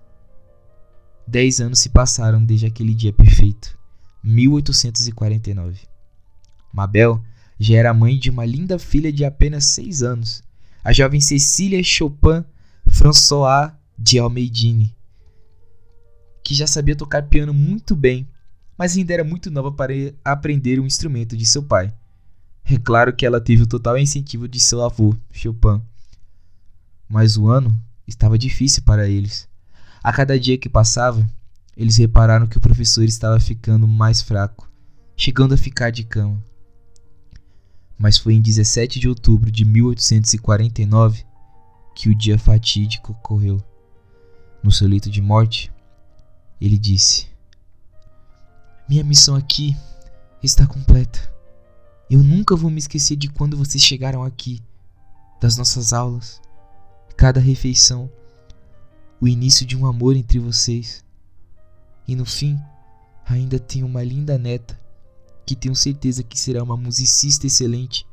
A: Dez anos se passaram desde aquele dia perfeito. 1849. Mabel já era mãe de uma linda filha de apenas seis anos, a jovem Cecília Chopin François de Almeidine, que já sabia tocar piano muito bem, mas ainda era muito nova para aprender um instrumento de seu pai. É claro que ela teve o total incentivo de seu avô, Chopin. Mas o ano estava difícil para eles. A cada dia que passava, eles repararam que o professor estava ficando mais fraco, chegando a ficar de cama. Mas foi em 17 de outubro de 1849 que o dia fatídico ocorreu. No seu leito de morte, ele disse: Minha missão aqui está completa. Eu nunca vou me esquecer de quando vocês chegaram aqui, das nossas aulas, cada refeição, o início de um amor entre vocês. E no fim, ainda tenho uma linda neta que tenho certeza que será uma musicista excelente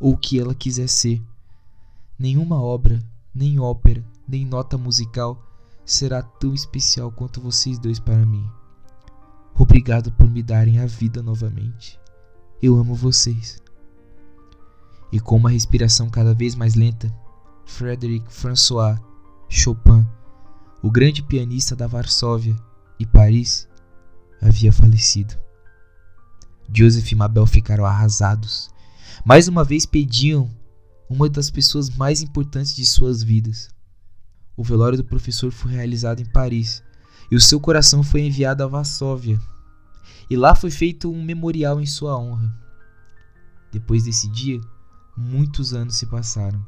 A: ou o que ela quiser ser. Nenhuma obra, nem ópera, nem nota musical será tão especial quanto vocês dois para mim. Obrigado por me darem a vida novamente. Eu amo vocês. E com uma respiração cada vez mais lenta, Frédéric François Chopin, o grande pianista da Varsóvia e Paris, havia falecido. Joseph e Mabel ficaram arrasados. Mais uma vez pediam uma das pessoas mais importantes de suas vidas. O velório do professor foi realizado em Paris e o seu coração foi enviado a Varsóvia. E lá foi feito um memorial em sua honra. Depois desse dia, muitos anos se passaram.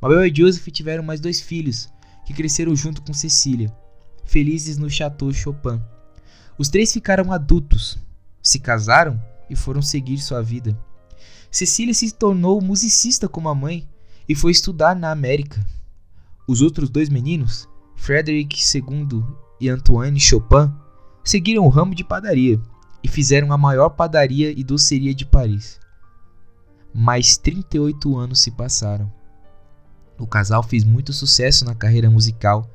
A: Mabel e Joseph tiveram mais dois filhos, que cresceram junto com Cecília, felizes no Chateau Chopin. Os três ficaram adultos, se casaram e foram seguir sua vida. Cecília se tornou musicista como a mãe e foi estudar na América. Os outros dois meninos, Frederick II e Antoine Chopin, seguiram o ramo de padaria e fizeram a maior padaria e doceria de Paris. Mais 38 anos se passaram. O casal fez muito sucesso na carreira musical.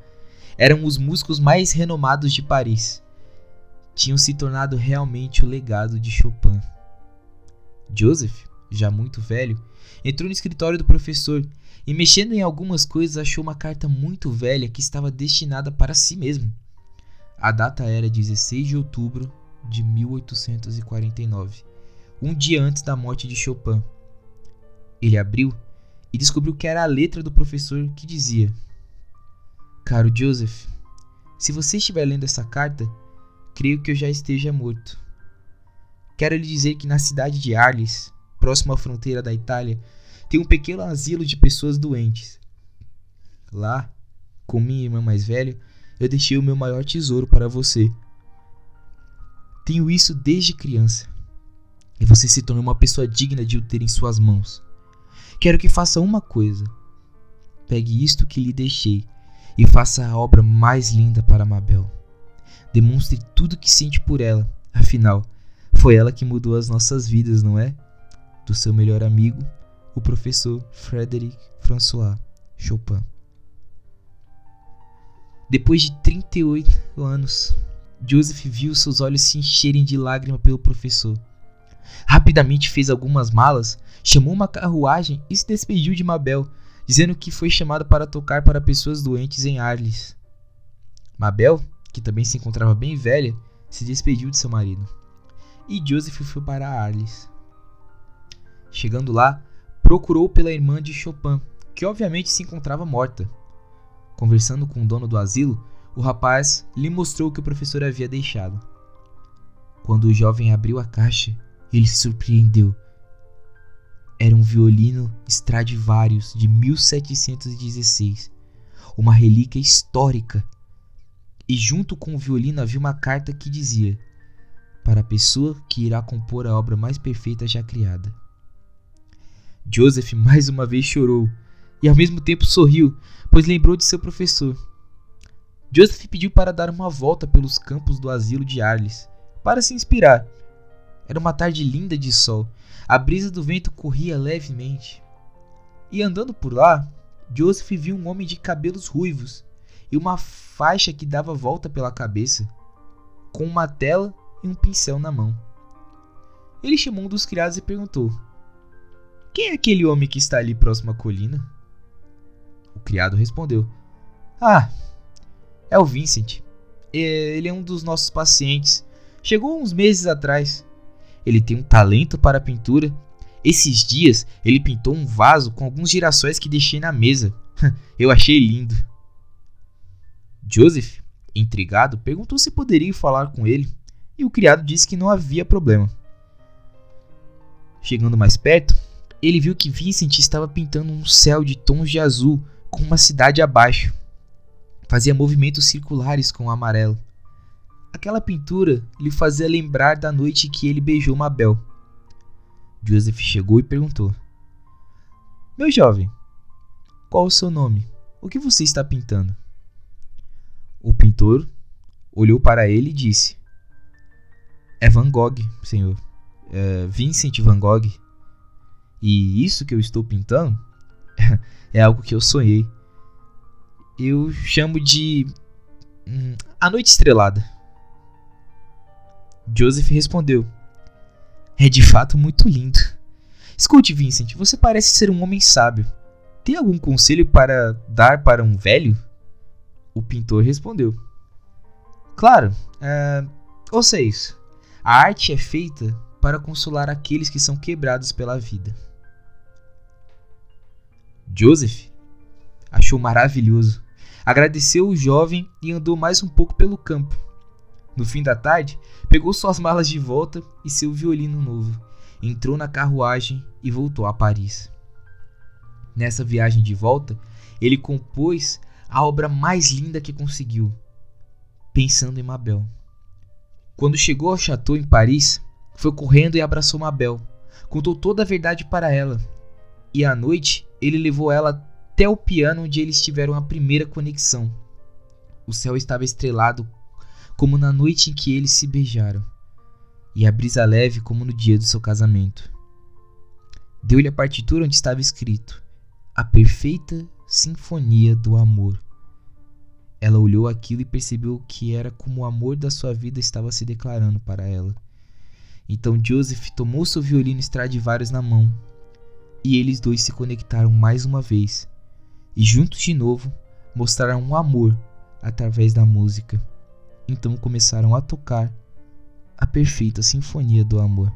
A: Eram os músicos mais renomados de Paris tinham se tornado realmente o legado de Chopin. Joseph, já muito velho, entrou no escritório do professor e, mexendo em algumas coisas, achou uma carta muito velha que estava destinada para si mesmo. A data era 16 de outubro de 1849, um dia antes da morte de Chopin. Ele abriu e descobriu que era a letra do professor que dizia: Caro Joseph, se você estiver lendo essa carta, creio que eu já esteja morto. Quero lhe dizer que na cidade de Arles, próximo à fronteira da Itália, tem um pequeno asilo de pessoas doentes. Lá, com minha irmã mais velha, eu deixei o meu maior tesouro para você. Tenho isso desde criança. E você se tornou uma pessoa digna de o ter em suas mãos. Quero que faça uma coisa. Pegue isto que lhe deixei e faça a obra mais linda para Mabel. Demonstre tudo que sente por ela. Afinal, foi ela que mudou as nossas vidas, não é? Do seu melhor amigo, o professor Frédéric François Chopin. Depois de 38 anos, Joseph viu seus olhos se encherem de lágrima pelo professor. Rapidamente fez algumas malas, chamou uma carruagem e se despediu de Mabel, dizendo que foi chamada para tocar para pessoas doentes em Arles. Mabel que também se encontrava bem velha, se despediu de seu marido. E Joseph foi para Arles. Chegando lá, procurou pela irmã de Chopin, que obviamente se encontrava morta. Conversando com o dono do asilo, o rapaz lhe mostrou o que o professor havia deixado. Quando o jovem abriu a caixa, ele se surpreendeu. Era um violino Stradivarius de 1716, uma relíquia histórica e junto com o violino havia uma carta que dizia: Para a pessoa que irá compor a obra mais perfeita já criada. Joseph mais uma vez chorou e ao mesmo tempo sorriu, pois lembrou de seu professor. Joseph pediu para dar uma volta pelos campos do asilo de Arles, para se inspirar. Era uma tarde linda de sol, a brisa do vento corria levemente. E andando por lá, Joseph viu um homem de cabelos ruivos e uma faixa que dava volta pela cabeça, com uma tela e um pincel na mão. Ele chamou um dos criados e perguntou: Quem é aquele homem que está ali próximo à colina? O criado respondeu: Ah, é o Vincent. Ele é um dos nossos pacientes. Chegou uns meses atrás. Ele tem um talento para a pintura Esses dias ele pintou um vaso com alguns girassóis que deixei na mesa. (laughs) Eu achei lindo. Joseph, intrigado, perguntou se poderia falar com ele e o criado disse que não havia problema. Chegando mais perto, ele viu que Vincent estava pintando um céu de tons de azul com uma cidade abaixo. Fazia movimentos circulares com o amarelo. Aquela pintura lhe fazia lembrar da noite que ele beijou Mabel. Joseph chegou e perguntou: Meu jovem, qual o seu nome? O que você está pintando? O pintor olhou para ele e disse: É Van Gogh, senhor. É Vincent Van Gogh. E isso que eu estou pintando (laughs) é algo que eu sonhei. Eu chamo de hum, A Noite Estrelada. Joseph respondeu: É de fato muito lindo. Escute, Vincent, você parece ser um homem sábio. Tem algum conselho para dar para um velho? O pintor respondeu: Claro, é, ouça isso. A arte é feita para consolar aqueles que são quebrados pela vida. Joseph achou maravilhoso. Agradeceu o jovem e andou mais um pouco pelo campo. No fim da tarde, pegou suas malas de volta e seu violino novo, entrou na carruagem e voltou a Paris. Nessa viagem de volta, ele compôs a obra mais linda que conseguiu, pensando em Mabel. Quando chegou ao chateau em Paris, foi correndo e abraçou Mabel, contou toda a verdade para ela, e à noite ele levou ela até o piano onde eles tiveram a primeira conexão. O céu estava estrelado como na noite em que eles se beijaram, e a brisa leve como no dia do seu casamento. Deu-lhe a partitura onde estava escrito: A perfeita sinfonia do amor. Ela olhou aquilo e percebeu que era como o amor da sua vida estava se declarando para ela. Então Joseph tomou seu violino Stradivarius na mão, e eles dois se conectaram mais uma vez, e juntos de novo mostraram um amor através da música então começaram a tocar a perfeita sinfonia do amor.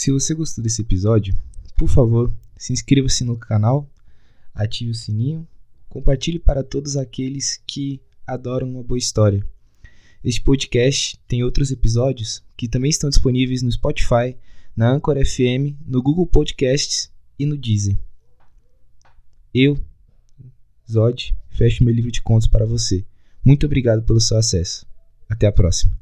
A: Se você gostou desse episódio, por favor, se inscreva-se no canal, ative o sininho, compartilhe para todos aqueles que adoram uma boa história. Este podcast tem outros episódios que também estão disponíveis no Spotify, na Anchor FM, no Google Podcasts e no Deezer. Eu, Zod, fecho meu livro de contos para você. Muito obrigado pelo seu acesso. Até a próxima.